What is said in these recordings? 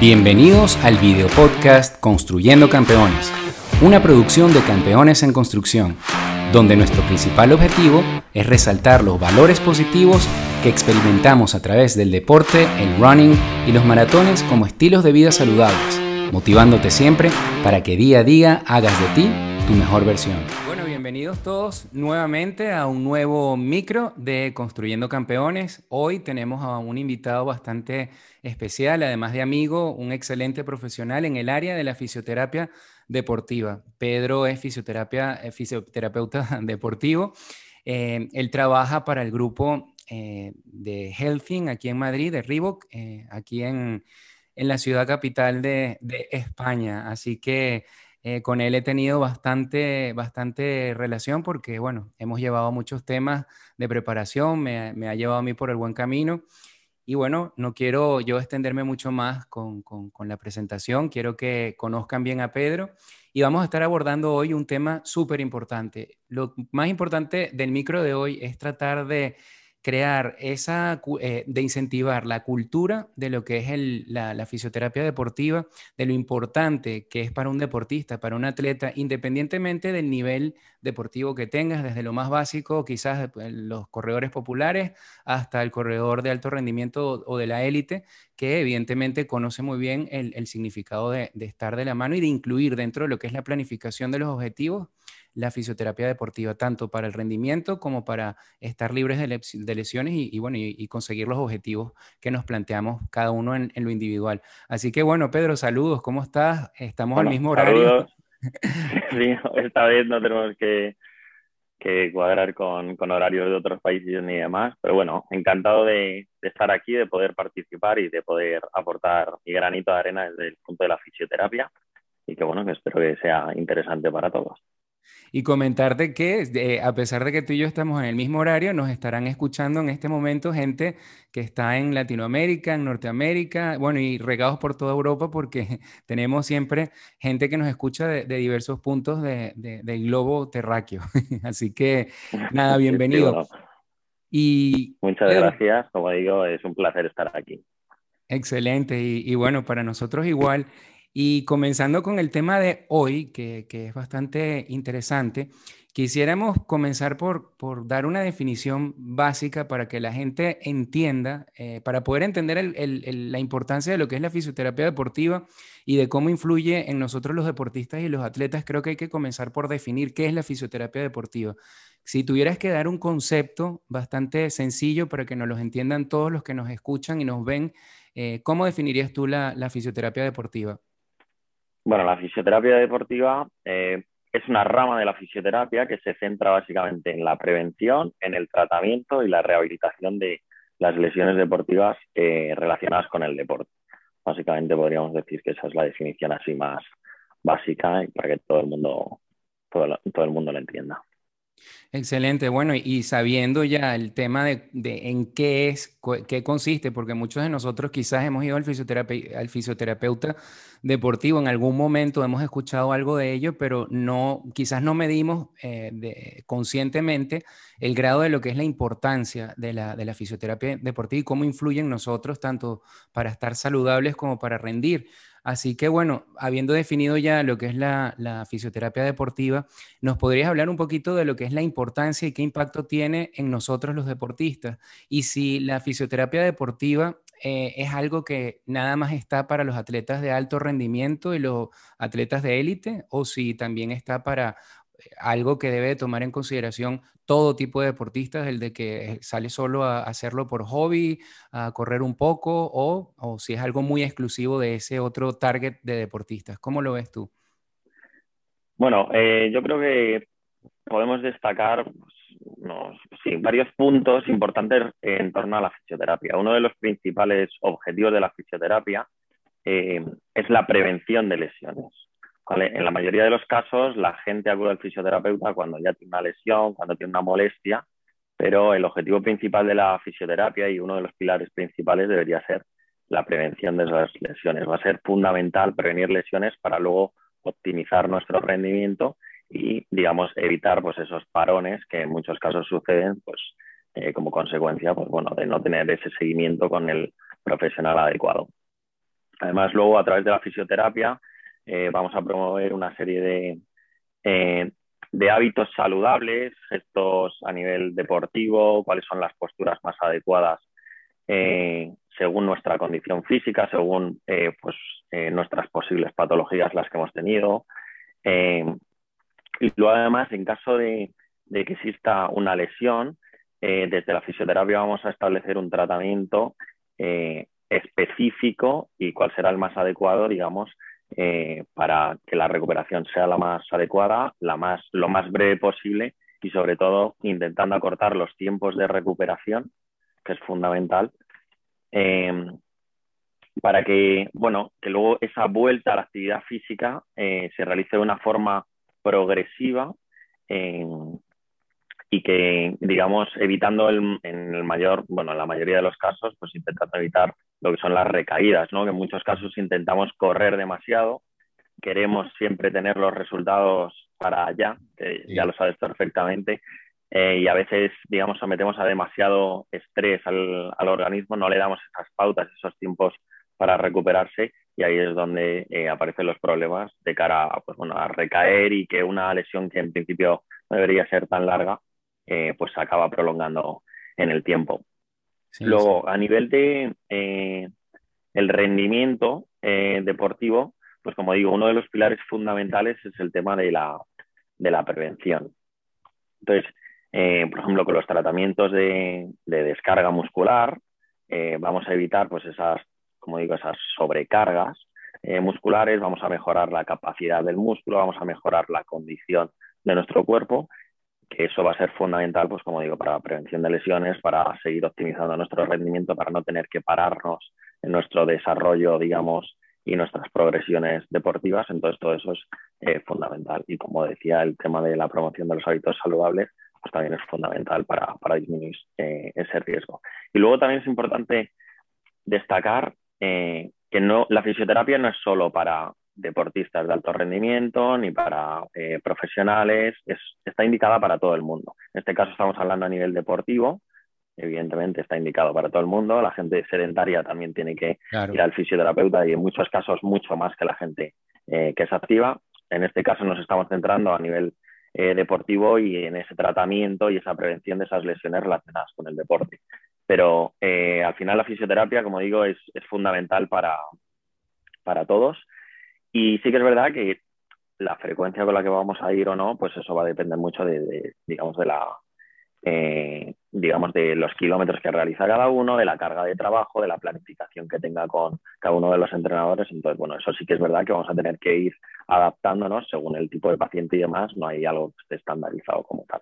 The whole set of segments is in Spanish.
Bienvenidos al video podcast Construyendo Campeones, una producción de Campeones en Construcción, donde nuestro principal objetivo es resaltar los valores positivos que experimentamos a través del deporte, el running y los maratones como estilos de vida saludables, motivándote siempre para que día a día hagas de ti tu mejor versión. Bienvenidos todos nuevamente a un nuevo micro de Construyendo Campeones. Hoy tenemos a un invitado bastante especial, además de amigo, un excelente profesional en el área de la fisioterapia deportiva. Pedro es fisioterapia, eh, fisioterapeuta deportivo. Eh, él trabaja para el grupo eh, de Healthing aquí en Madrid, de Reebok, aquí en, en, la ciudad capital de, de España. Así que con él he tenido bastante, bastante relación porque, bueno, hemos llevado muchos temas de preparación, me, me ha llevado a mí por el buen camino. Y bueno, no quiero yo extenderme mucho más con, con, la presentación, quiero que conozcan bien a Pedro y vamos a estar abordando hoy un tema súper importante. Lo más importante del micro de hoy es tratar de crear esa, eh, de incentivar la cultura de lo que es la, fisioterapia deportiva, de lo importante que es para un deportista, para un atleta, independientemente del nivel deportivo que tengas, desde lo más básico, quizás pues, los corredores populares, hasta el corredor de alto rendimiento o, de la élite, que evidentemente conoce muy bien el, significado de estar de la mano y de incluir dentro de lo que es la planificación de los objetivos la fisioterapia deportiva, tanto para el rendimiento como para estar libres de, lesiones y, bueno, y, conseguir los objetivos que nos planteamos cada uno en, lo individual. Así que bueno, Pedro, saludos, ¿cómo estás? Estamos al mismo horario. sí, esta vez no tenemos que, cuadrar con, horarios de otros países ni demás, pero bueno, encantado de, de, estar aquí, de poder participar y de poder aportar mi granito de arena desde el punto de la fisioterapia y que bueno, que espero que sea interesante para todos. Y comentarte que a pesar de que tú y yo estamos en el mismo horario, nos estarán escuchando en este momento gente que está en Latinoamérica, en Norteamérica, bueno, y regados por toda Europa porque tenemos siempre gente que nos escucha de, diversos puntos del globo terráqueo. Así que, nada, bienvenido. Y, Muchas gracias, como digo, es un placer estar aquí. Excelente, y, y bueno, para nosotros igual. Y comenzando con el tema de hoy, que, es bastante interesante, quisiéramos comenzar por, dar una definición básica para que la gente entienda, eh, para poder entender la importancia de lo que es la fisioterapia deportiva y de cómo influye en nosotros los deportistas y los atletas. Creo que hay que comenzar por definir qué es la fisioterapia deportiva. Si tuvieras que dar un concepto bastante sencillo para que nos lo entiendan todos los que nos escuchan y nos ven, eh, ¿cómo definirías tú la fisioterapia deportiva? Bueno, la fisioterapia deportiva eh, es una rama de la fisioterapia que se centra básicamente en la prevención, en el tratamiento y la rehabilitación de las lesiones deportivas eh, relacionadas con el deporte. Básicamente podríamos decir que esa es la definición así más básica y para que todo el mundo, todo el mundo lo entienda. Excelente, bueno, y sabiendo ya el tema de, en qué es, qué consiste, porque muchos de nosotros quizás hemos ido al, al fisioterapeuta deportivo, en algún momento hemos escuchado algo de ello, pero no, quizás no medimos eh, conscientemente el grado de lo que es la importancia de la, de la fisioterapia deportiva y cómo influye en nosotros tanto para estar saludables como para rendir. Así que bueno, habiendo definido ya lo que es la, fisioterapia deportiva, ¿nos podrías hablar un poquito de lo que es la importancia y qué impacto tiene en nosotros los deportistas? Y si la fisioterapia deportiva eh, es algo que nada más está para los atletas de alto rendimiento y los atletas de élite, o si también está para algo que debe tomar en consideración todo tipo de deportistas, el de que sale solo a hacerlo por hobby, a correr un poco, o, o si es algo muy exclusivo de ese otro target de deportistas. ¿Cómo lo ves tú? Bueno, eh, yo creo que podemos destacar pues, varios puntos importantes en torno a la fisioterapia. Uno de los principales objetivos de la fisioterapia eh, es la prevención de lesiones. En la mayoría de los casos, la gente acude al fisioterapeuta cuando ya tiene una lesión, cuando tiene una molestia, pero el objetivo principal de la fisioterapia y uno de los pilares principales debería ser la prevención de esas lesiones. Va a ser fundamental prevenir lesiones para luego optimizar nuestro rendimiento y, digamos, evitar pues, esos parones que en muchos casos suceden pues, eh, como consecuencia pues, bueno, de no tener ese seguimiento con el profesional adecuado. Además, luego a través de la fisioterapia eh, vamos a promover una serie de, eh, de hábitos saludables, gestos a nivel deportivo, cuáles son las posturas más adecuadas eh, según nuestra condición física, según pues, nuestras posibles patologías las que hemos tenido. y luego además, en caso de, de que exista una lesión, desde la fisioterapia vamos a establecer un tratamiento específico y cuál será el más adecuado, digamos, eh, para que la recuperación sea la más adecuada, la más, lo más breve posible y sobre todo intentando acortar los tiempos de recuperación, que es fundamental, em, para que, bueno, que luego esa vuelta a la actividad física eh, se realice de una forma progresiva em, y que, digamos, evitando el, en el mayor, bueno, en la mayoría de los casos, pues intentando evitar lo que son las recaídas, ¿no? Que en muchos casos intentamos correr demasiado, queremos siempre tener los resultados para allá, que ya lo sabes perfectamente, eh, y a veces, digamos, sometemos a demasiado estrés al, organismo, no le damos esas pautas, esos tiempos para recuperarse y ahí es donde eh, aparecen los problemas de cara a, pues, bueno, a recaer y que una lesión que en principio no debería ser tan larga, eh, pues se acaba prolongando en el tiempo. Luego, a nivel de eh, el rendimiento eh, deportivo, pues como digo, uno de los pilares fundamentales es el tema de la, de la prevención. Entonces, por ejemplo, con los tratamientos de, descarga muscular, vamos a evitar pues esas, como digo, esas sobrecargas musculares, vamos a mejorar la capacidad del músculo, vamos a mejorar la condición de nuestro cuerpo que eso va a ser fundamental, pues como digo, para la prevención de lesiones, para seguir optimizando nuestro rendimiento, para no tener que pararnos en nuestro desarrollo, digamos, y nuestras progresiones deportivas. Entonces, todo eso es eh, fundamental. Y como decía, el tema de la promoción de los hábitos saludables, pues también es fundamental para, para disminuir eh, ese riesgo. Y luego también es importante destacar eh, que no, la fisioterapia no es solo para deportistas de alto rendimiento ni para eh, profesionales, está indicada para todo el mundo. En este caso estamos hablando a nivel deportivo, evidentemente está indicado para todo el mundo, la gente sedentaria también tiene que ir al fisioterapeuta y en muchos casos mucho más que la gente eh, que es activa. En este caso nos estamos centrando a nivel eh, deportivo y en ese tratamiento y esa prevención de esas lesiones relacionadas con el deporte. Pero al final la fisioterapia, como digo, es, es fundamental para, para todos y sí que es verdad que la frecuencia con la que vamos a ir o no, pues eso va a depender mucho de, digamos, de la, eh, digamos, de los kilómetros que realiza cada uno, de la carga de trabajo, de la planificación que tenga con cada uno de los entrenadores. Entonces, bueno, eso sí que es verdad que vamos a tener que ir adaptándonos según el tipo de paciente y demás. No hay algo estandarizado como tal.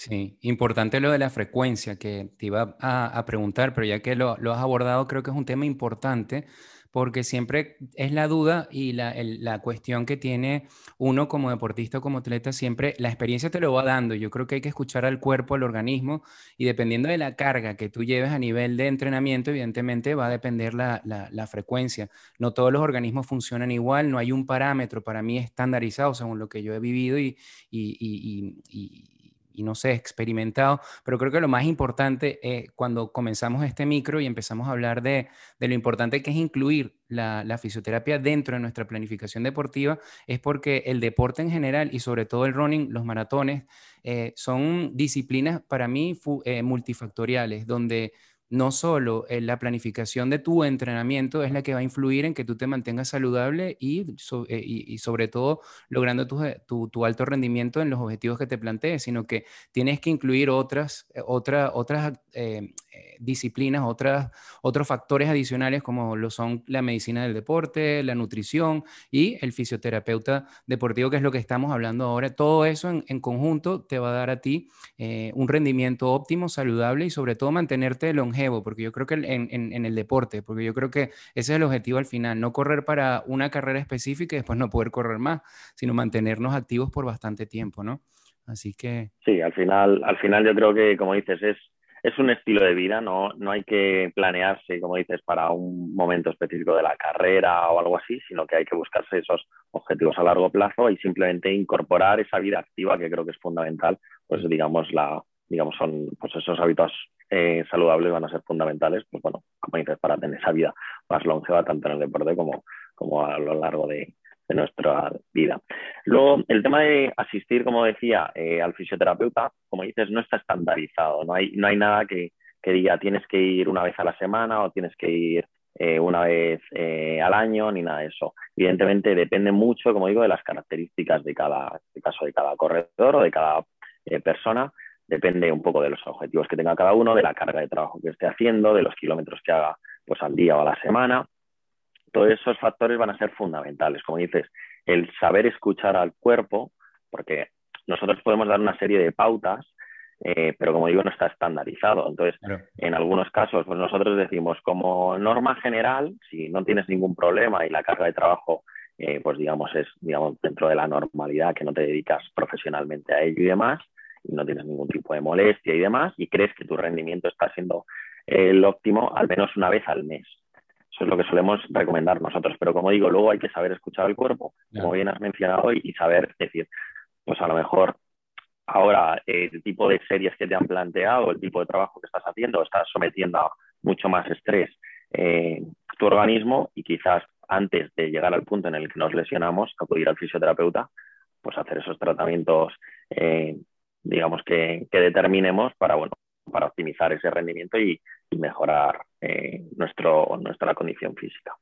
Sí, importante lo de la frecuencia que te iba a, preguntar, pero ya que lo, lo has abordado, creo que es un tema importante porque siempre es la duda y la, cuestión que tiene uno como deportista como atleta, siempre la experiencia te lo va dando. Yo creo que hay que escuchar al cuerpo, al organismo, y dependiendo de la carga que tú lleves a nivel de entrenamiento, evidentemente va a depender la, frecuencia. No todos los organismos funcionan igual, no hay un parámetro para mí estandarizado según lo que yo he vivido y y no sé, experimentado, pero creo que lo más importante es cuando comenzamos este micro y empezamos a hablar de, lo importante que es incluir la, fisioterapia dentro de nuestra planificación deportiva, es porque el deporte en general y sobre todo el running, los maratones, eh, son disciplinas para mí eh, multifactoriales, donde no solo en la planificación de tu entrenamiento es la que va a influir en que tú te mantengas saludable y, eh, sobre todo logrando tu, alto rendimiento en los objetivos que te plantees, sino que tienes que incluir otras, eh, otra, otras eh, disciplinas, otras, otros factores adicionales como lo son la medicina del deporte, la nutrición y el fisioterapeuta deportivo, que es lo que estamos hablando ahora. Todo eso en, conjunto te va a dar a ti un rendimiento óptimo, saludable y sobre todo mantenerte longevo porque yo creo que en, el deporte, porque yo creo que ese es el objetivo al final, no correr para una carrera específica y después no poder correr más, sino mantenernos activos por bastante tiempo, ¿no? Así que... Sí, al final, al final yo creo que, como dices, es, es un estilo de vida, no, no hay que planearse, como dices, para un momento específico de la carrera o algo así, sino que hay que buscarse esos objetivos a largo plazo y simplemente incorporar esa vida activa que creo que es fundamental, pues digamos, la, digamos, son pues esos hábitos eh, saludables van a ser fundamentales, pues bueno, como dices, para tener esa vida más longeva tanto en el deporte como, como a lo largo de, nuestra vida. Luego, el tema de asistir, como decía, eh, al fisioterapeuta, como dices, no está estandarizado, no hay, no hay nada que, que diga tienes que ir una vez a la semana o tienes que ir eh, una vez eh, al año ni nada de eso. Evidentemente depende mucho, como digo, de las características de cada de caso de cada corredor o de cada eh, persona. Depende un poco de los objetivos que tenga cada uno, de la carga de trabajo que esté haciendo, de los kilómetros que haga pues al día o a la semana. Todos esos factores van a ser fundamentales. Como dices, el saber escuchar al cuerpo, porque nosotros podemos dar una serie de pautas eh, pero como digo, no está estandarizado. Entonces, en algunos casos, pues nosotros decimos, como norma general, si no tienes ningún problema y la carga de trabajo, eh, pues digamos, es digamos, dentro de la normalidad, que no te dedicas profesionalmente a ello y demás, no tienes ningún tipo de molestia y demás, y crees que tu rendimiento está siendo el óptimo al menos una vez al mes. Eso es lo que solemos recomendar nosotros. Pero como digo, luego hay que saber escuchar al cuerpo, como bien has mencionado, hoy, y saber decir, pues a lo mejor Ahora, el tipo de series que te han planteado, el tipo de trabajo que estás haciendo, estás sometiendo a mucho más estrés eh, tu organismo y quizás antes de llegar al punto en el que nos lesionamos, acudir al fisioterapeuta, pues hacer esos tratamientos, eh, digamos, que, determinemos para, bueno, para optimizar ese rendimiento y, mejorar eh, nuestro, nuestra condición física.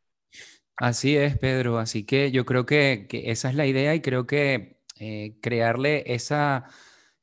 Así es, Pedro. Así que yo creo que, que esa es la idea y creo que crearle esa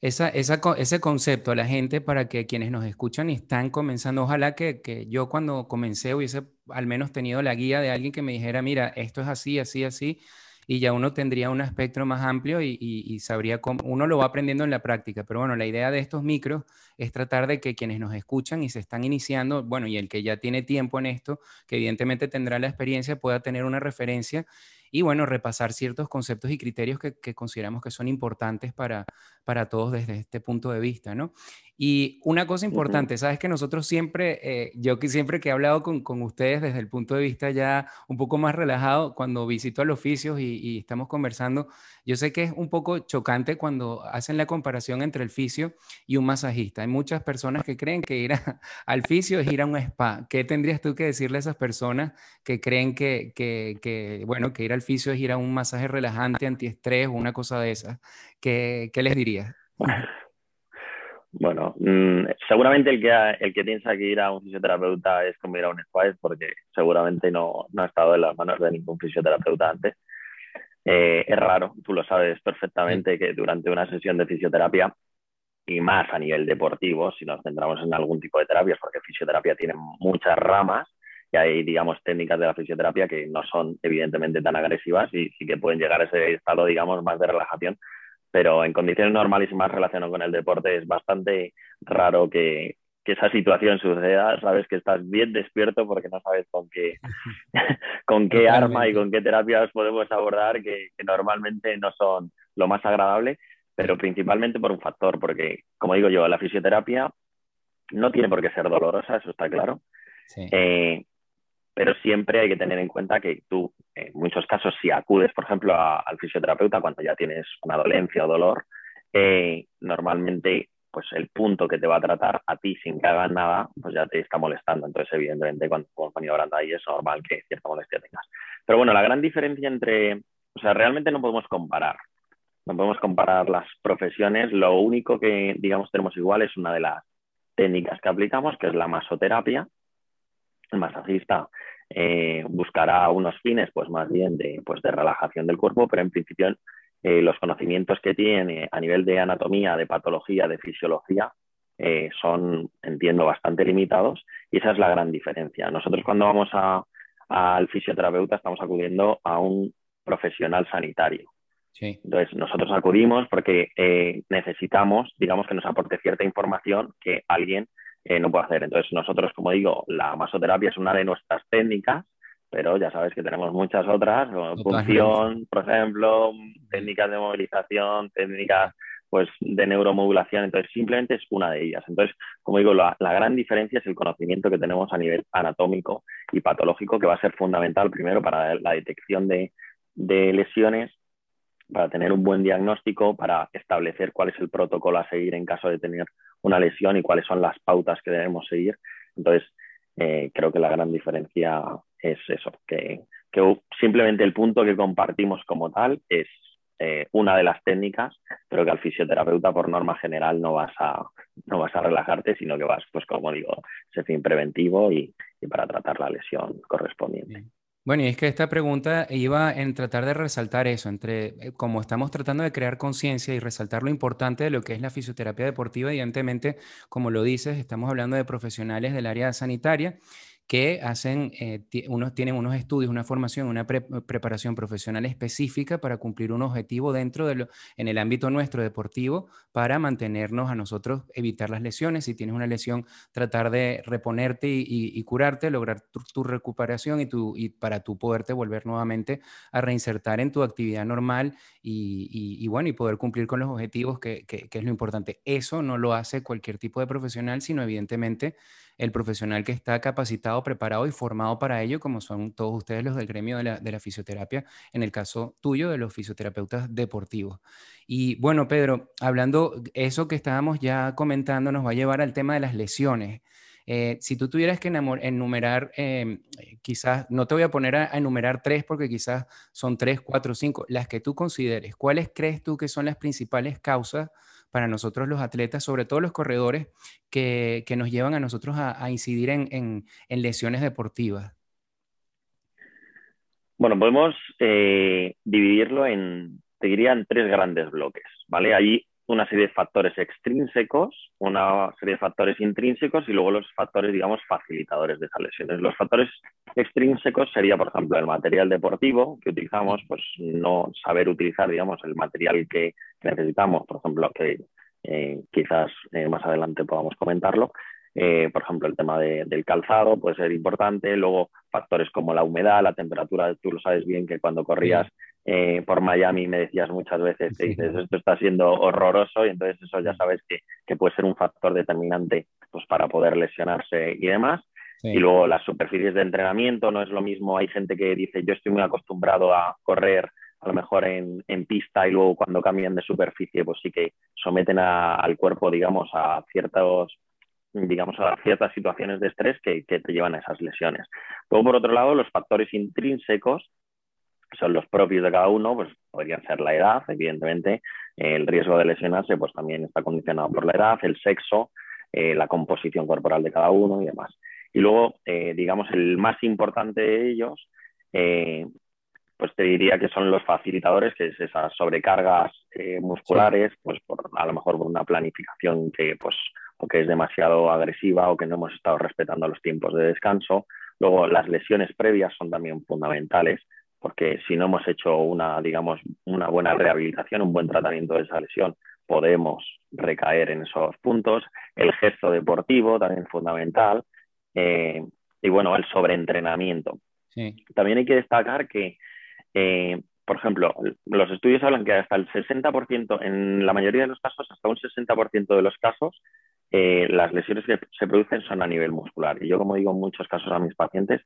esa, ese concepto a la gente para que quienes nos escuchan y están comenzando, ojalá que, que, yo cuando comencé hubiese al menos tenido la guía de alguien que me dijera, mira, esto es así, así, así, y ya uno tendría un espectro más amplio y, y, sabría cómo, uno lo va aprendiendo en la práctica, pero bueno, la idea de estos micros es tratar de que quienes nos escuchan y se están iniciando, bueno, y el que ya tiene tiempo en esto, que evidentemente tendrá la experiencia, pueda tener una referencia y bueno, repasar ciertos conceptos y criterios que, que consideramos que son importantes para, para todos desde este punto de vista, ¿no? Y una cosa importante, sabes que nosotros siempre, eh, yo que siempre que he hablado con, con, ustedes desde el punto de vista ya un poco más relajado, cuando visito al oficios y, y, estamos conversando, yo sé que es un poco chocante cuando hacen la comparación entre el fisio y un masajista. Hay muchas personas que creen que ir al fisio es ir a un spa. ¿Qué tendrías tú que decirle a esas personas que creen que, que, que bueno, que ir al fisio es ir a un masaje relajante, antiestrés o una cosa de esas? ¿Qué, qué les dirías? Bueno, mm, seguramente el que, el que piensa que ir a un fisioterapeuta es como ir a un spa porque seguramente no, no, ha estado en las manos de ningún fisioterapeuta antes. Eh, es raro, tú lo sabes perfectamente, que durante una sesión de fisioterapia, y más a nivel deportivo, si nos centramos en algún tipo de terapias, porque fisioterapia tiene muchas ramas, y hay, digamos, técnicas de la fisioterapia que no son evidentemente tan agresivas y sí que pueden llegar a ese estado, digamos, más de relajación, pero en condiciones normales y más relacionadas con el deporte es bastante raro que, esa situación suceda, sabes que estás bien despierto porque no sabes con qué, con qué arma y con qué terapias podemos abordar que, normalmente no son lo más agradable, pero principalmente por un factor, porque como digo yo, la fisioterapia no tiene por qué ser dolorosa, eso está claro. Eh, pero siempre hay que tener en cuenta que tú, en muchos casos, si acudes, por ejemplo, al fisioterapeuta cuando ya tienes una dolencia o dolor, eh, normalmente pues el punto que te va a tratar a ti sin que hagas nada, pues ya te está molestando. Entonces, evidentemente, cuando venido hablando ahí, es normal que cierta molestia tengas. Pero bueno, la gran diferencia entre, o sea, realmente no podemos comparar. No podemos comparar las profesiones. Lo único que, digamos, tenemos igual es una de las técnicas que aplicamos, que es la masoterapia, el masajista eh, buscará unos fines, pues más bien de, pues de relajación del cuerpo, pero en principio eh, los conocimientos que tiene a nivel de anatomía, de patología, de fisiología, eh, son, entiendo, bastante limitados y esa es la gran diferencia. Nosotros cuando vamos al fisioterapeuta estamos acudiendo a un profesional sanitario. Entonces, nosotros acudimos porque necesitamos, digamos, que nos aporte cierta información que alguien eh, no puedo hacer. Entonces, nosotros, como digo, la masoterapia es una de nuestras técnicas, pero ya sabes que tenemos muchas otras, como función, por ejemplo, técnicas de movilización, técnicas pues de neuromodulación, entonces simplemente es una de ellas. Entonces, como digo, la, gran diferencia es el conocimiento que tenemos a nivel anatómico y patológico, que va a ser fundamental primero para la detección de, de lesiones, para tener un buen diagnóstico, para establecer cuál es el protocolo a seguir en caso de tener una lesión y cuáles son las pautas que debemos seguir. Entonces, eh, creo que la gran diferencia es eso, que, simplemente el punto que compartimos como tal es eh, una de las técnicas, pero que al fisioterapeuta por norma general no vas a, no vas a relajarte, sino que vas, pues como digo, ese fin preventivo y, para tratar la lesión correspondiente. Bueno, y es que esta pregunta iba en tratar de resaltar eso, entre eh, como estamos tratando de crear conciencia y resaltar lo importante de lo que es la fisioterapia deportiva, evidentemente, como lo dices, estamos hablando de profesionales del área sanitaria que hacen, eh, unos, tienen unos estudios, una formación, una preparación profesional específica para cumplir un objetivo dentro de lo, en el ámbito nuestro deportivo para mantenernos a nosotros, evitar las lesiones. Si tienes una lesión, tratar de reponerte y, curarte, lograr tu, recuperación y, tu, y para tú poderte volver nuevamente a reinsertar en tu actividad normal y, bueno, y poder cumplir con los objetivos, que, que es lo importante. Eso no lo hace cualquier tipo de profesional, sino evidentemente el profesional que está capacitado, preparado y formado para ello, como son todos ustedes los del gremio de la, fisioterapia, en el caso tuyo de los fisioterapeutas deportivos. Y bueno, Pedro, hablando eso que estábamos ya comentando, nos va a llevar al tema de las lesiones. Eh, si tú tuvieras que enumerar, em, quizás, no te voy a poner a, enumerar tres porque quizás son tres, cuatro, cinco, las que tú consideres, ¿cuáles crees tú que son las principales causas para nosotros los atletas, sobre todo los corredores, que, nos llevan a nosotros a, incidir en, lesiones deportivas? Bueno, podemos eh, dividirlo en, te diría, en tres grandes bloques, ¿vale? Hay una serie de factores extrínsecos, una serie de factores intrínsecos y luego los factores, digamos, facilitadores de esas lesiones. Los factores extrínsecos sería, por ejemplo, el material deportivo que utilizamos, pues no saber utilizar, digamos, el material que, necesitamos, por ejemplo, que eh, quizás eh, más adelante podamos comentarlo. Eh, por ejemplo, el tema del calzado puede ser importante. Luego, factores como la humedad, la temperatura. Tú lo sabes bien que cuando corrías eh, por Miami me decías muchas veces, te dices, esto está siendo horroroso y entonces eso ya sabes que, puede ser un factor determinante pues, para poder lesionarse y demás. Y luego las superficies de entrenamiento no es lo mismo. Hay gente que dice, yo estoy muy acostumbrado a correr a lo mejor en, pista y luego cuando cambian de superficie, pues sí que someten al cuerpo, digamos, a ciertos digamos, a ciertas situaciones de estrés que, que, te llevan a esas lesiones. Luego, por otro lado, los factores intrínsecos son los propios de cada uno, pues podrían ser la edad, evidentemente, el riesgo de lesionarse pues también está condicionado por la edad, el sexo, eh, la composición corporal de cada uno y demás. Y luego, eh, digamos, el más importante de ellos, eh, pues te diría que son los facilitadores, que es esas sobrecargas musculares, pues por, a lo mejor por una planificación que, pues, o que es demasiado agresiva o que no hemos estado respetando los tiempos de descanso. Luego, las lesiones previas son también fundamentales porque si no hemos hecho una, digamos, una buena rehabilitación, un buen tratamiento de esa lesión, podemos recaer en esos puntos. El gesto deportivo también fundamental. Eh, y bueno, el sobreentrenamiento. También hay que destacar que, eh, por ejemplo, los estudios hablan que hasta el 60%, en la mayoría de los casos, hasta un 60% de los casos, eh, las lesiones que se producen son a nivel muscular. Y yo, como digo en muchos casos a mis pacientes,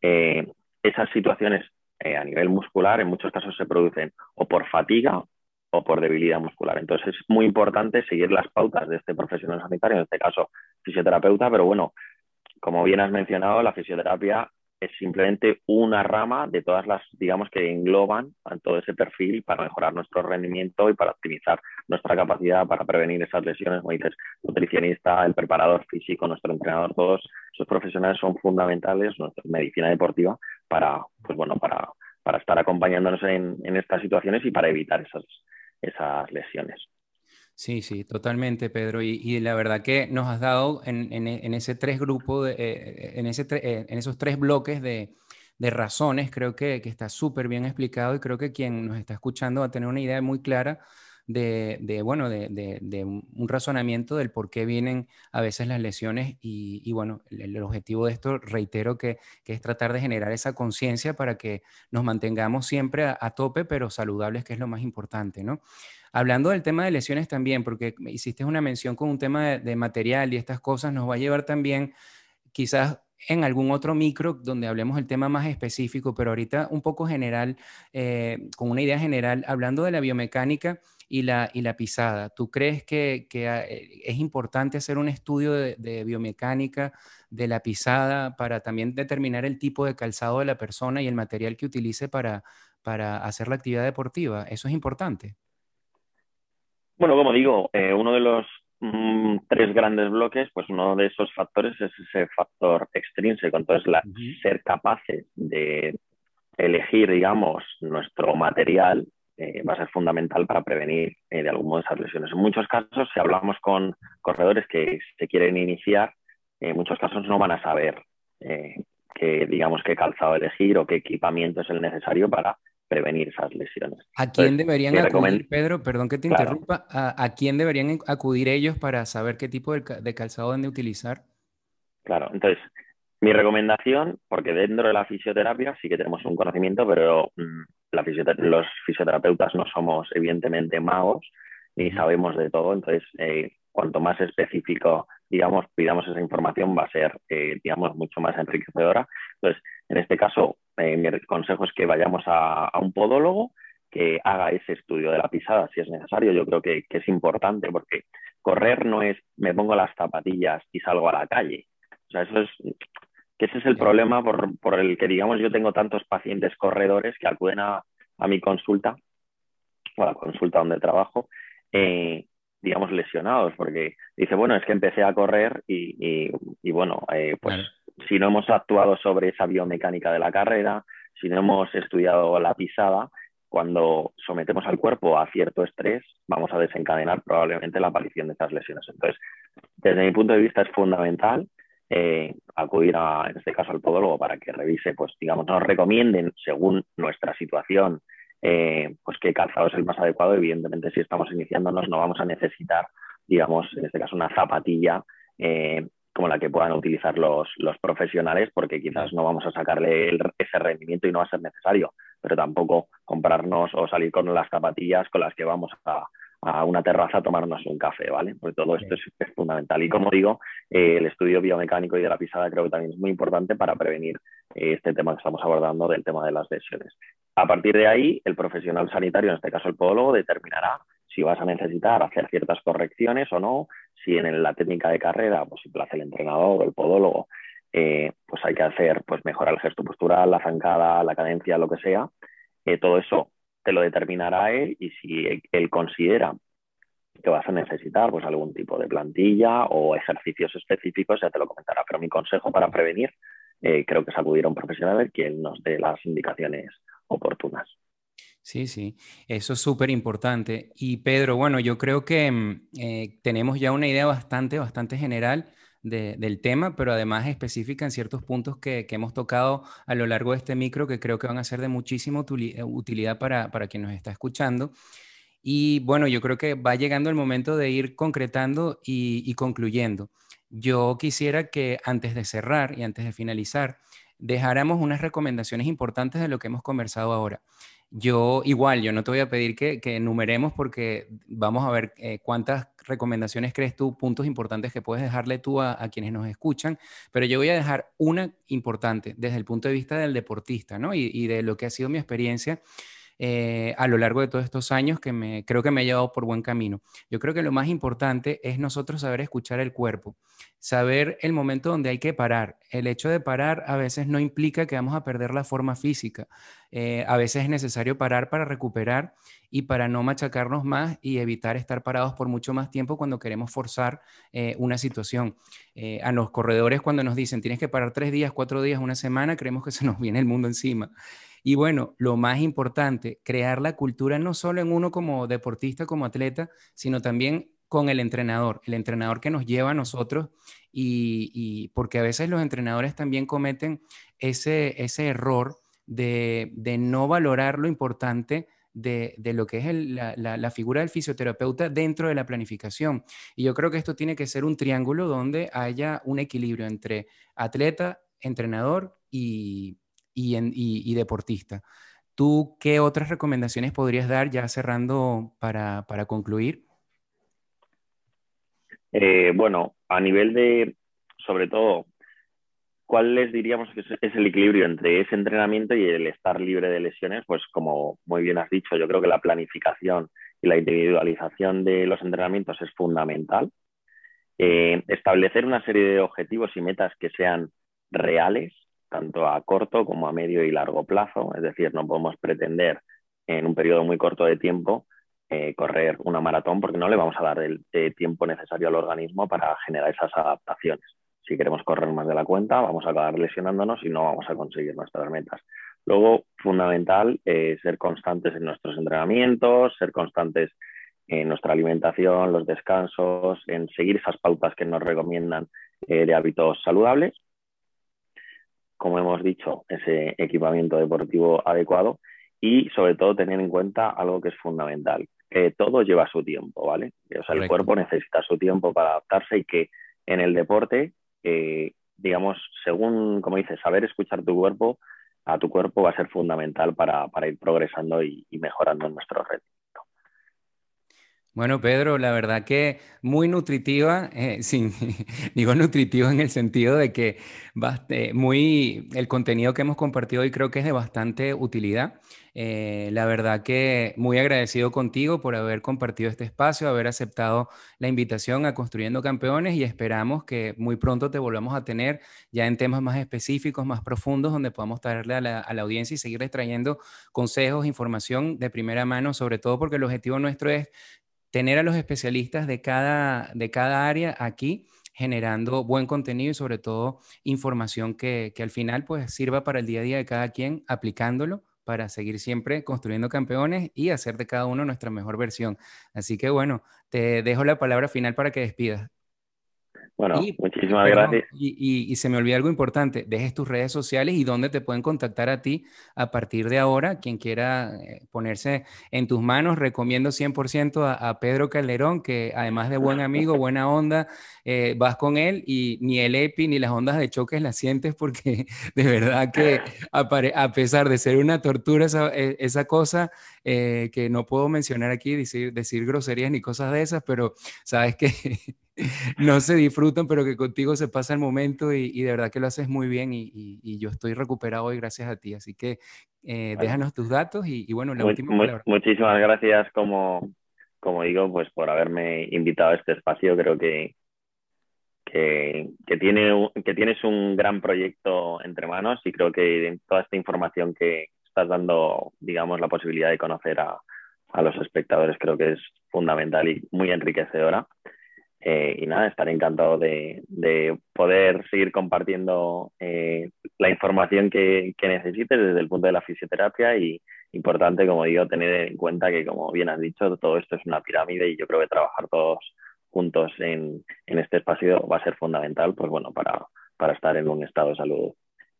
esas situaciones eh, a nivel muscular en muchos casos se producen o por fatiga o por debilidad muscular. Entonces es muy importante seguir las pautas de este profesional sanitario, en este caso fisioterapeuta, pero bueno, como bien has mencionado, la fisioterapia es simplemente una rama de todas las, digamos, que engloban todo ese perfil para mejorar nuestro rendimiento y para optimizar nuestra capacidad para prevenir esas lesiones, como dices, nutricionista, el preparador físico, nuestro entrenador, todos esos profesionales son fundamentales, nuestra medicina deportiva, para, pues bueno, para, para estar acompañándonos en, en, estas situaciones y para evitar esas, esas lesiones. Sí, sí, totalmente, Pedro. Y, la verdad que nos has dado en, en, ese tres grupos, eh, eh, en esos tres bloques de, de razones, creo que, está súper bien explicado y creo que quien nos está escuchando va a tener una idea muy clara de, bueno, de, un razonamiento del por qué vienen a veces las lesiones y, bueno, el, objetivo de esto, reitero, que, es tratar de generar esa conciencia para que nos mantengamos siempre a, tope, pero saludables, que es lo más importante, ¿no? Hablando del tema de lesiones también, porque hiciste una mención con un tema de, material y estas cosas, nos va a llevar también quizás en algún otro micro donde hablemos el tema más específico, pero ahorita un poco general, eh, con una idea general, hablando de la biomecánica, y la, y la pisada. ¿Tú crees que, eh, es importante hacer un estudio de, biomecánica de la pisada para también determinar el tipo de calzado de la persona y el material que utilice para, para hacer la actividad deportiva? ¿Eso es importante? Bueno, como digo, eh, uno de los mm, tres grandes bloques, pues uno de esos factores es ese factor extrínseco. Entonces, la, ser capaces de elegir, digamos, nuestro material eh, va a ser fundamental para prevenir eh, de algún modo esas lesiones. En muchos casos, si hablamos con corredores que se quieren iniciar, en muchos casos no van a saber qué, digamos, qué calzado elegir o qué equipamiento es el necesario para prevenir esas lesiones. ¿A quién deberían acudir, Pedro? Perdón que te interrumpa. ¿A, quién deberían acudir ellos para saber qué tipo de, calzado deben de utilizar? Claro, entonces, mi recomendación, porque dentro de la fisioterapia sí que tenemos un conocimiento, pero mm, los fisioterapeutas no somos evidentemente magos ni sabemos de todo, entonces eh, cuanto más específico, digamos, pidamos esa información va a ser, eh, digamos, mucho más enriquecedora. Entonces, en este caso, eh, mi consejo es que vayamos a, un podólogo que haga ese estudio de la pisada si es necesario. Yo creo que, es importante porque correr no es me pongo las zapatillas y salgo a la calle. O sea, eso es que ese es el problema por, el que, digamos, yo tengo tantos pacientes corredores que acuden a, mi consulta o a la consulta donde trabajo, eh, digamos, lesionados, porque dice, bueno, es que empecé a correr y, bueno, eh, pues si no hemos actuado sobre esa biomecánica de la carrera, si no hemos estudiado la pisada, cuando sometemos al cuerpo a cierto estrés, vamos a desencadenar probablemente la aparición de estas lesiones. Entonces, desde mi punto de vista es fundamental eh, acudir a, en este caso al podólogo para que revise, pues digamos, nos recomienden según nuestra situación, eh, pues qué calzado es el más adecuado. Evidentemente, si estamos iniciándonos, no vamos a necesitar, digamos, en este caso, una zapatilla eh, como la que puedan utilizar los, los profesionales, porque quizás no vamos a sacarle ese rendimiento y no va a ser necesario, pero tampoco comprarnos o salir con las zapatillas con las que vamos a, a una terraza a tomarnos un café, ¿vale? Porque todo esto es, fundamental. Y como digo, eh, el estudio biomecánico y de la pisada creo que también es muy importante para prevenir eh, este tema que estamos abordando del tema de las lesiones. A partir de ahí, el profesional sanitario, en este caso el podólogo, determinará si vas a necesitar hacer ciertas correcciones o no, si en la técnica de carrera, pues si hace el entrenador o el podólogo, eh, pues hay que hacer, pues mejorar el gesto postural, la zancada, la cadencia, lo que sea. Eh, todo eso te lo determinará él y si él considera que vas a necesitar pues algún tipo de plantilla o ejercicios específicos, ya te lo comentará. Pero mi consejo para prevenir eh, creo que es acudir a un profesional quien nos dé las indicaciones oportunas. Sí, sí, eso es súper importante. Y Pedro, bueno, yo creo que mm, eh, tenemos ya una idea bastante, bastante general del tema, pero además específica en ciertos puntos que, hemos tocado a lo largo de este micro que creo que van a ser de muchísima eh, utilidad para, para quien nos está escuchando. Y bueno, yo creo que va llegando el momento de ir concretando y concluyendo. Yo quisiera que antes de cerrar y antes de finalizar, dejáramos unas recomendaciones importantes de lo que hemos conversado ahora. Yo igual, yo no te voy a pedir que, enumeremos porque vamos a ver eh, cuántas recomendaciones crees tú, puntos importantes que puedes dejarle tú a, quienes nos escuchan, pero yo voy a dejar una importante desde el punto de vista del deportista, ¿no? Y, y de lo que ha sido mi experiencia eh, a lo largo de todos estos años que me, creo que me ha llevado por buen camino. Yo creo que lo más importante es nosotros saber escuchar el cuerpo, saber el momento donde hay que parar. El hecho de parar a veces no implica que vamos a perder la forma física. Eh, a veces es necesario parar para recuperar y para no machacarnos más y evitar estar parados por mucho más tiempo cuando queremos forzar eh, una situación. a los corredores cuando nos dicen tienes que parar tres días, cuatro días, una semana, creemos que se nos viene el mundo encima. Y bueno, lo más importante, crear la cultura no solo en uno como deportista, como atleta, sino también con el entrenador, el entrenador que nos lleva a nosotros y, porque a veces los entrenadores también cometen ese, ese error de, no valorar lo importante de, lo que es la, la, figura del fisioterapeuta dentro de la planificación. Y yo creo que esto tiene que ser un triángulo donde haya un equilibrio entre atleta, entrenador y, y, deportista. ¿Tú qué otras recomendaciones podrías dar ya cerrando para, concluir? Eh, bueno, a nivel de, sobre todo, ¿cuál les diríamos que es, el equilibrio entre ese entrenamiento y el estar libre de lesiones? Pues como muy bien has dicho, yo creo que la planificación y la individualización de los entrenamientos es fundamental. Eh, establecer una serie de objetivos y metas que sean reales, tanto a corto como a medio y largo plazo. Es decir, no podemos pretender en un periodo muy corto de tiempo eh, correr una maratón porque no le vamos a dar el, tiempo necesario al organismo para generar esas adaptaciones. Si queremos correr más de la cuenta, vamos a acabar lesionándonos y no vamos a conseguir nuestras metas. Luego, fundamental, eh, ser constantes en nuestros entrenamientos, ser constantes en nuestra alimentación, los descansos, en seguir esas pautas que nos recomiendan eh, de hábitos saludables. Como hemos dicho, ese equipamiento deportivo adecuado y sobre todo tener en cuenta algo que es fundamental, que todo lleva su tiempo, ¿vale? O sea, el cuerpo necesita su tiempo para adaptarse y que en el deporte, digamos, según, como dices, saber escuchar tu cuerpo, a tu cuerpo va a ser fundamental para, ir progresando y, y mejorando en nuestro red. Bueno, Pedro, la verdad que muy nutritiva, eh, digo nutritiva en el sentido de que muy, el contenido que hemos compartido hoy creo que es de bastante utilidad. Eh, la verdad que muy agradecido contigo por haber compartido este espacio, haber aceptado la invitación a Construyendo Campeones y esperamos que muy pronto te volvamos a tener ya en temas más específicos, más profundos, donde podamos traerle a la, a la audiencia y seguir extrayendo consejos, información de primera mano, sobre todo porque el objetivo nuestro es tener a los especialistas de cada, de cada área aquí generando buen contenido y sobre todo información que, que, al final pues sirva para el día a día de cada quien aplicándolo para seguir siempre construyendo campeones y hacer de cada uno nuestra mejor versión. Así que bueno, te dejo la palabra final para que despidas. Bueno, muchísimas gracias. Y, se me olvida algo importante, dejes tus redes sociales y dónde te pueden contactar a ti a partir de ahora. Quien quiera eh, ponerse en tus manos, recomiendo 100% a, a, Pedro Calderón, que además de buen amigo, buena onda, eh, vas con él y ni el EPI ni las ondas de choques las sientes porque de verdad que a, pesar de ser una tortura esa, e, esa cosa, eh, que no puedo mencionar aquí, decir, decir groserías ni cosas de esas, pero sabes que no se disfrutan, pero que contigo se pasa el momento y, de verdad que lo haces muy bien y, yo estoy recuperado hoy gracias a ti. Así que eh, déjanos tus datos y, bueno, la última palabra. Muchísimas gracias, como, como digo, pues por haberme invitado a este espacio. Creo que, que, que, tiene, que tienes un gran proyecto entre manos y creo que toda esta información que estás dando, digamos, la posibilidad de conocer a, a los espectadores creo que es fundamental y muy enriquecedora. Eh, y nada, estaré encantado de, poder seguir compartiendo eh, la información que, necesites desde el punto de la fisioterapia y importante, como digo, tener en cuenta que, como bien has dicho, todo esto es una pirámide y yo creo que trabajar todos juntos en, este espacio va a ser fundamental, pues bueno, para, para estar en un estado de salud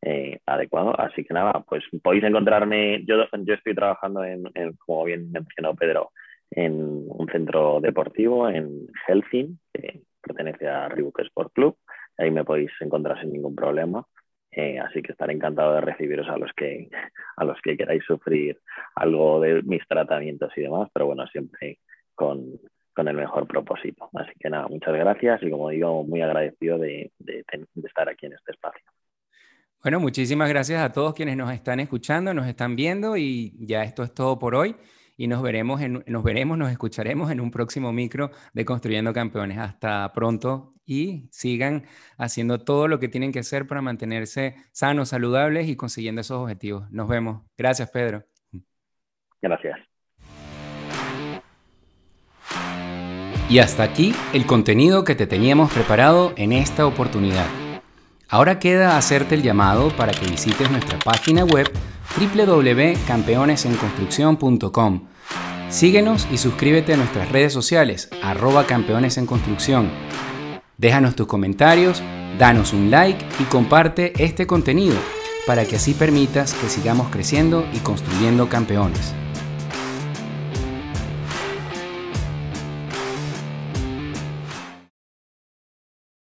eh, adecuado. Así que nada, pues podéis encontrarme, yo, estoy trabajando en, como bien mencionó Pedro, en un centro deportivo en Helsinki, que pertenece a Reebok Sport Club. Ahí me podéis encontrar sin ningún problema. Eh, así que estaré encantado de recibiros a los que a los que queráis sufrir algo de mis tratamientos y demás, pero bueno, siempre con, con el mejor propósito. Así que nada, muchas gracias y como digo, muy agradecido de, de, de estar aquí en este espacio. Bueno, muchísimas gracias a todos quienes nos están escuchando, nos están viendo y ya esto es todo por hoy y nos veremos, nos veremos, nos escucharemos en un próximo micro de Construyendo Campeones. Hasta pronto y sigan haciendo todo lo que tienen que hacer para mantenerse sanos, saludables y consiguiendo esos objetivos. Nos vemos. Gracias, Pedro. Gracias. Y hasta aquí el contenido que te teníamos preparado en esta oportunidad. Ahora queda hacerte el llamado para que visites nuestra página web www.campeonesenconstrucción.com. Síguenos y suscríbete a nuestras redes sociales, arroba campeones en construcción. Déjanos tus comentarios, danos un like y comparte este contenido para que así permitas que sigamos creciendo y construyendo campeones.